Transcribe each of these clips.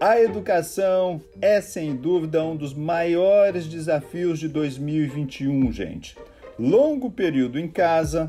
A educação é sem dúvida um dos maiores desafios de 2021, gente. Longo período em casa,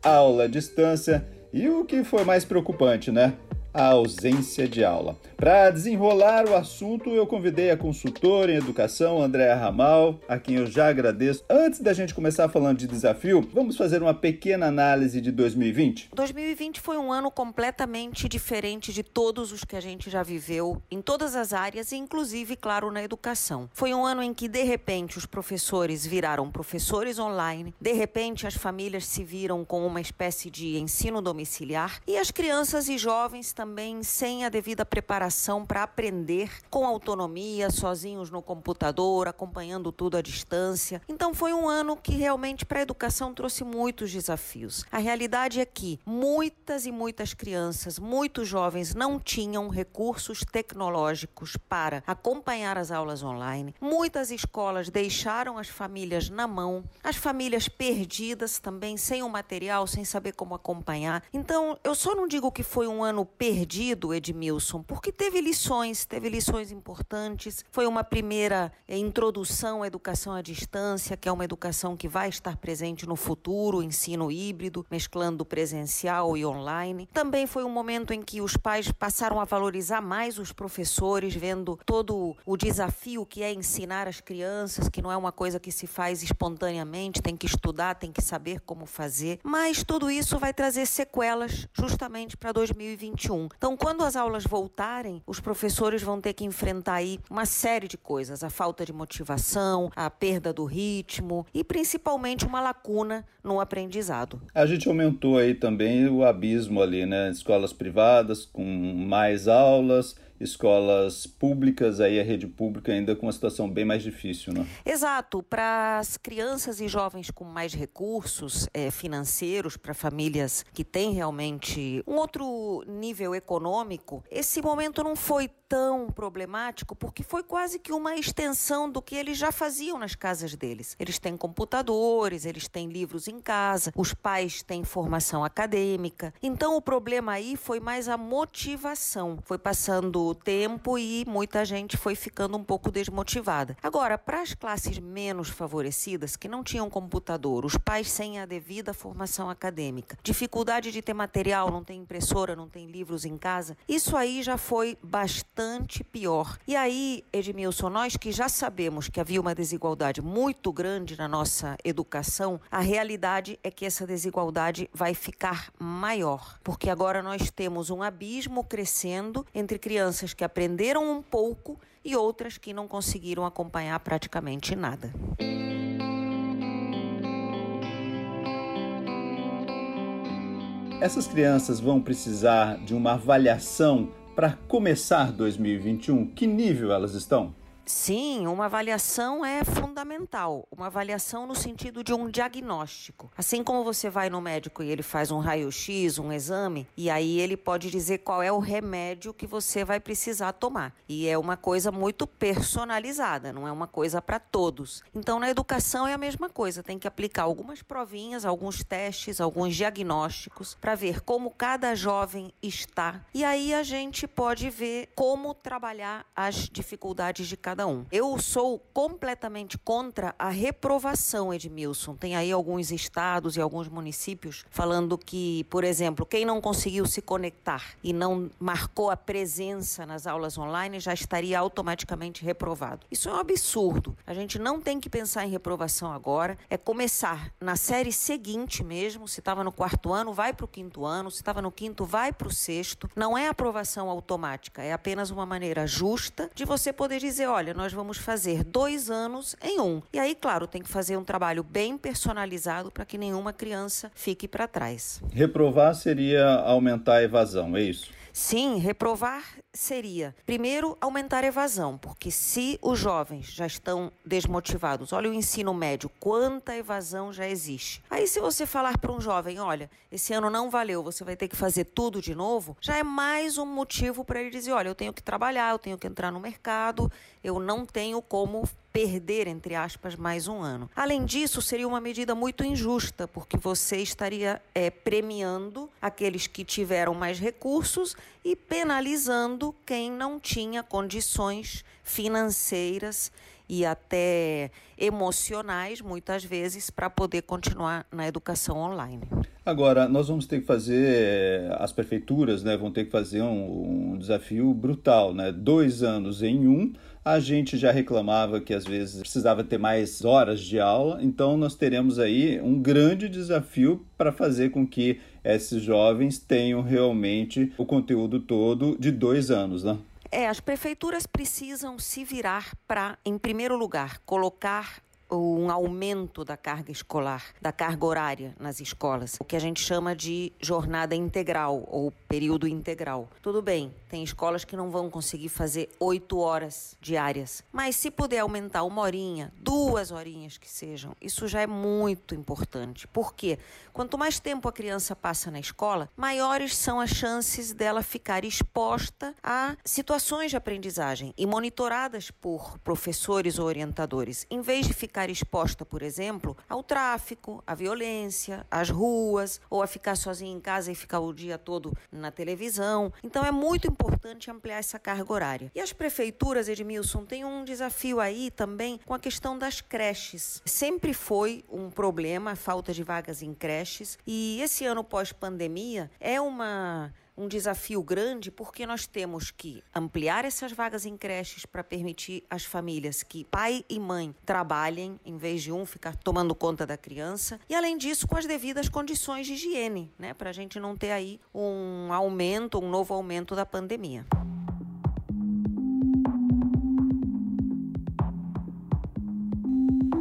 aula à distância e o que foi mais preocupante, né? A ausência de aula. Para desenrolar o assunto, eu convidei a consultora em educação, Andréa Ramal, a quem eu já agradeço. Antes da gente começar falando de desafio, vamos fazer uma pequena análise de 2020? 2020 foi um ano completamente diferente de todos os que a gente já viveu em todas as áreas, inclusive, claro, na educação. Foi um ano em que, de repente, os professores viraram professores online, de repente, as famílias se viram com uma espécie de ensino domiciliar e as crianças e jovens também sem a devida preparação para aprender com autonomia, sozinhos no computador, acompanhando tudo à distância. Então foi um ano que realmente para a educação trouxe muitos desafios. A realidade é que muitas e muitas crianças, muitos jovens não tinham recursos tecnológicos para acompanhar as aulas online. Muitas escolas deixaram as famílias na mão, as famílias perdidas também, sem o material, sem saber como acompanhar. Então, eu só não digo que foi um ano perdido perdido, Edmilson, porque teve lições, teve lições importantes. Foi uma primeira eh, introdução à educação à distância, que é uma educação que vai estar presente no futuro, ensino híbrido, mesclando presencial e online. Também foi um momento em que os pais passaram a valorizar mais os professores, vendo todo o desafio que é ensinar as crianças, que não é uma coisa que se faz espontaneamente, tem que estudar, tem que saber como fazer. Mas tudo isso vai trazer sequelas justamente para 2021. Então, quando as aulas voltarem, os professores vão ter que enfrentar aí uma série de coisas: a falta de motivação, a perda do ritmo e principalmente uma lacuna no aprendizado. A gente aumentou aí também o abismo ali, né? Escolas privadas com mais aulas escolas públicas, aí a rede pública ainda com uma situação bem mais difícil, né? Exato. Para as crianças e jovens com mais recursos é, financeiros, para famílias que têm realmente um outro nível econômico, esse momento não foi tão problemático porque foi quase que uma extensão do que eles já faziam nas casas deles. Eles têm computadores, eles têm livros em casa, os pais têm formação acadêmica. Então o problema aí foi mais a motivação. Foi passando o tempo e muita gente foi ficando um pouco desmotivada. Agora, para as classes menos favorecidas que não tinham computador, os pais sem a devida formação acadêmica, dificuldade de ter material, não tem impressora, não tem livros em casa, isso aí já foi bastante pior. E aí, Edmilson, nós que já sabemos que havia uma desigualdade muito grande na nossa educação, a realidade é que essa desigualdade vai ficar maior, porque agora nós temos um abismo crescendo entre crianças que aprenderam um pouco e outras que não conseguiram acompanhar praticamente nada. Essas crianças vão precisar de uma avaliação para começar 2021, que nível elas estão? Sim, uma avaliação é fundamental. Uma avaliação no sentido de um diagnóstico. Assim como você vai no médico e ele faz um raio-x, um exame, e aí ele pode dizer qual é o remédio que você vai precisar tomar. E é uma coisa muito personalizada, não é uma coisa para todos. Então, na educação é a mesma coisa. Tem que aplicar algumas provinhas, alguns testes, alguns diagnósticos para ver como cada jovem está. E aí a gente pode ver como trabalhar as dificuldades de cada cada um. Eu sou completamente contra a reprovação, Edmilson. Tem aí alguns estados e alguns municípios falando que, por exemplo, quem não conseguiu se conectar e não marcou a presença nas aulas online já estaria automaticamente reprovado. Isso é um absurdo. A gente não tem que pensar em reprovação agora, é começar na série seguinte mesmo. Se estava no quarto ano, vai para o quinto ano. Se estava no quinto, vai para o sexto. Não é aprovação automática, é apenas uma maneira justa de você poder dizer: olha, olha, nós vamos fazer dois anos em um. E aí, claro, tem que fazer um trabalho bem personalizado para que nenhuma criança fique para trás. Reprovar seria aumentar a evasão, é isso? Sim, reprovar seria, primeiro, aumentar a evasão, porque se os jovens já estão desmotivados, olha o ensino médio, quanta evasão já existe. Aí, se você falar para um jovem, olha, esse ano não valeu, você vai ter que fazer tudo de novo, já é mais um motivo para ele dizer: olha, eu tenho que trabalhar, eu tenho que entrar no mercado, eu não tenho como perder, entre aspas, mais um ano. Além disso, seria uma medida muito injusta, porque você estaria é, premiando aqueles que tiveram mais recursos e penalizando quem não tinha condições financeiras e até emocionais, muitas vezes, para poder continuar na educação online. Agora, nós vamos ter que fazer, as prefeituras né, vão ter que fazer um, um desafio brutal, né? Dois anos em um, a gente já reclamava que às vezes precisava ter mais horas de aula, então nós teremos aí um grande desafio para fazer com que esses jovens tenham realmente o conteúdo todo de dois anos, né? É, as prefeituras precisam se virar para, em primeiro lugar, colocar um aumento da carga escolar, da carga horária nas escolas, o que a gente chama de jornada integral ou período integral. Tudo bem, tem escolas que não vão conseguir fazer oito horas diárias, mas se puder aumentar uma horinha, duas horinhas que sejam, isso já é muito importante. Por quê? Quanto mais tempo a criança passa na escola, maiores são as chances dela ficar exposta a situações de aprendizagem e monitoradas por professores ou orientadores, em vez de ficar exposta, por exemplo, ao tráfico, à violência, às ruas, ou a ficar sozinha em casa e ficar o dia todo na televisão. Então é muito importante ampliar essa carga horária. E as prefeituras, Edmilson, têm um desafio aí também com a questão das creches. Sempre foi um problema a falta de vagas em creches, e esse ano pós-pandemia é uma um desafio grande porque nós temos que ampliar essas vagas em creches para permitir às famílias que pai e mãe trabalhem em vez de um ficar tomando conta da criança e além disso com as devidas condições de higiene, né, para a gente não ter aí um aumento, um novo aumento da pandemia.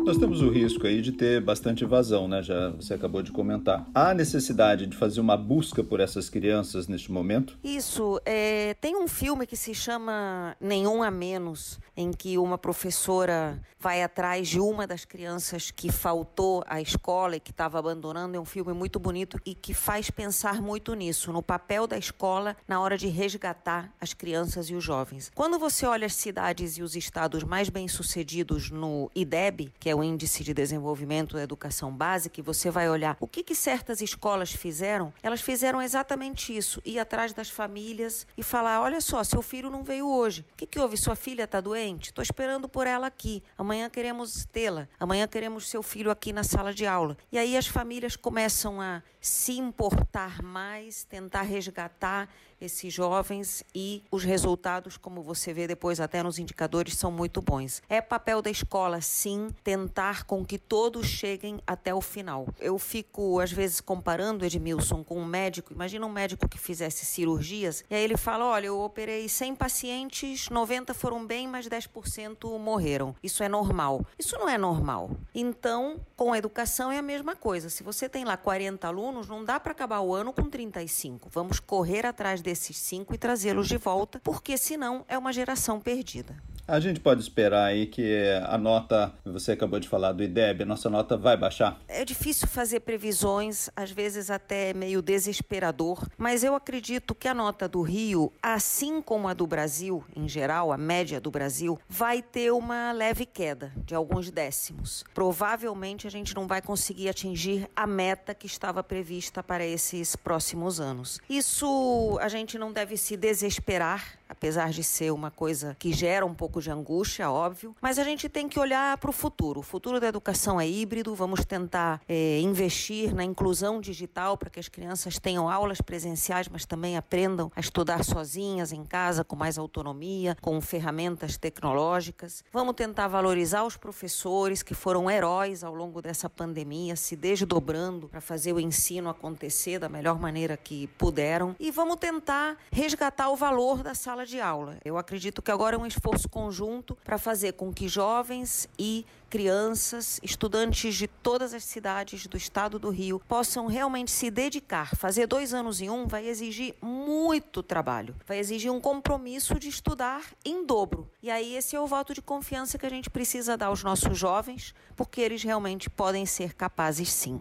Nós temos o risco aí de ter bastante evasão, né? Já você acabou de comentar. Há necessidade de fazer uma busca por essas crianças neste momento? Isso. É, tem um filme que se chama Nenhum a Menos, em que uma professora vai atrás de uma das crianças que faltou à escola e que estava abandonando. É um filme muito bonito e que faz pensar muito nisso, no papel da escola na hora de resgatar as crianças e os jovens. Quando você olha as cidades e os estados mais bem-sucedidos no IDEB, que é o Índice de Desenvolvimento da Educação Básica, e você vai olhar o que, que certas escolas fizeram, elas fizeram exatamente isso: ir atrás das famílias e falar: olha só, seu filho não veio hoje. O que, que houve? Sua filha está doente? Estou esperando por ela aqui. Amanhã queremos tê-la. Amanhã queremos seu filho aqui na sala de aula. E aí as famílias começam a se importar mais, tentar resgatar esses jovens e os resultados, como você vê depois até nos indicadores, são muito bons. É papel da escola, sim, tentar com que todos cheguem até o final. Eu fico, às vezes, comparando Edmilson com um médico. Imagina um médico que fizesse cirurgias e aí ele fala: olha, eu operei 100 pacientes, 90 foram bem, mas 10% morreram. Isso é normal. Isso não é normal. Então, com a educação é a mesma coisa. Se você tem lá 40 alunos, não dá para acabar o ano com 35. Vamos correr atrás desses cinco e trazê-los de volta, porque senão é uma geração perdida. A gente pode esperar aí que a nota, você acabou de falar do IDEB, a nossa nota vai baixar? É difícil fazer previsões, às vezes até meio desesperador, mas eu acredito que a nota do Rio, assim como a do Brasil em geral, a média do Brasil, vai ter uma leve queda de alguns décimos. Provavelmente a gente não vai conseguir atingir a meta que estava prevista para esses próximos anos. Isso a gente não deve se desesperar, apesar de ser uma coisa que gera um pouco de angústia, óbvio, mas a gente tem que olhar para o futuro. O futuro da educação é híbrido, vamos tentar é, investir na inclusão digital para que as crianças tenham aulas presenciais, mas também aprendam a estudar sozinhas em casa, com mais autonomia, com ferramentas tecnológicas. Vamos tentar valorizar os professores que foram heróis ao longo dessa pandemia, se desdobrando para fazer o ensino acontecer da melhor maneira que puderam. E vamos tentar resgatar o valor da sala de aula. Eu acredito que agora é um esforço conjunto conjunto para fazer com que jovens e crianças, estudantes de todas as cidades do estado do Rio possam realmente se dedicar. Fazer dois anos em um vai exigir muito trabalho, vai exigir um compromisso de estudar em dobro. E aí esse é o voto de confiança que a gente precisa dar aos nossos jovens, porque eles realmente podem ser capazes sim.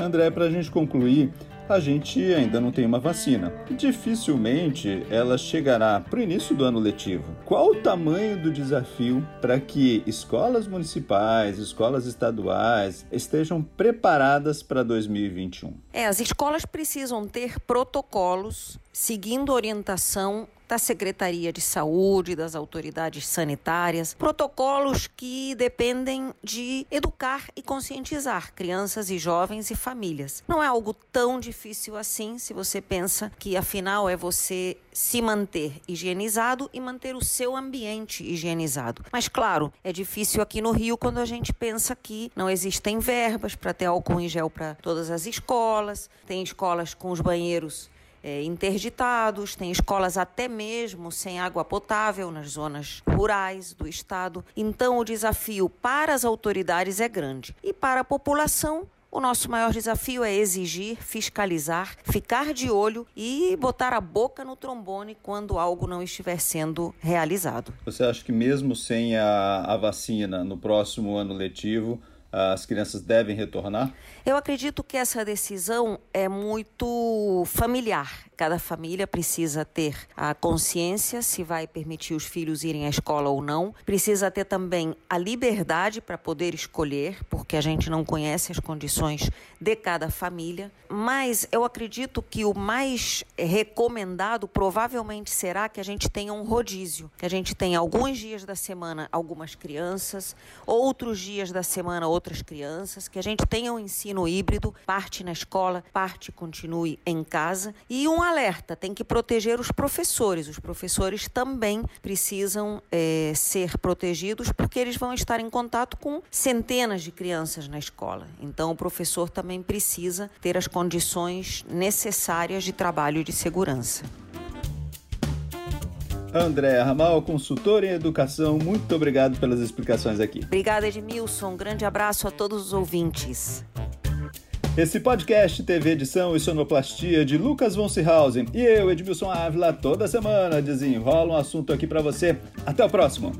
André, para a gente concluir, a gente ainda não tem uma vacina. Dificilmente ela chegará para o início do ano letivo. Qual o tamanho do desafio para que escolas municipais, escolas estaduais estejam preparadas para 2021? É, as escolas precisam ter protocolos seguindo orientação da Secretaria de Saúde, das autoridades sanitárias, protocolos que dependem de educar e conscientizar crianças e jovens e famílias. Não é algo tão difícil assim se você pensa que afinal é você se manter higienizado e manter o seu ambiente higienizado. Mas claro, é difícil aqui no Rio quando a gente pensa que não existem verbas para ter álcool em gel para todas as escolas, tem escolas com os banheiros é, interditados, tem escolas até mesmo sem água potável nas zonas rurais do estado. Então, o desafio para as autoridades é grande. E para a população, o nosso maior desafio é exigir, fiscalizar, ficar de olho e botar a boca no trombone quando algo não estiver sendo realizado. Você acha que, mesmo sem a, a vacina no próximo ano letivo, as crianças devem retornar? Eu acredito que essa decisão é muito familiar. Cada família precisa ter a consciência se vai permitir os filhos irem à escola ou não. Precisa ter também a liberdade para poder escolher, porque a gente não conhece as condições de cada família. Mas eu acredito que o mais recomendado provavelmente será que a gente tenha um rodízio, que a gente tenha alguns dias da semana algumas crianças, outros dias da semana outras crianças, que a gente tenha um ensino híbrido, parte na escola, parte continue em casa e um alerta: tem que proteger os professores. Os professores também precisam é, ser protegidos porque eles vão estar em contato com centenas de crianças na escola. Então, o professor também precisa ter as condições necessárias de trabalho e de segurança. André Ramal, consultor em educação, muito obrigado pelas explicações aqui. Obrigada, Edmilson. Um grande abraço a todos os ouvintes. Esse podcast teve edição e sonoplastia de Lucas von Seehausen e eu, Edmilson Ávila, toda semana desenrola um assunto aqui para você. Até o próximo!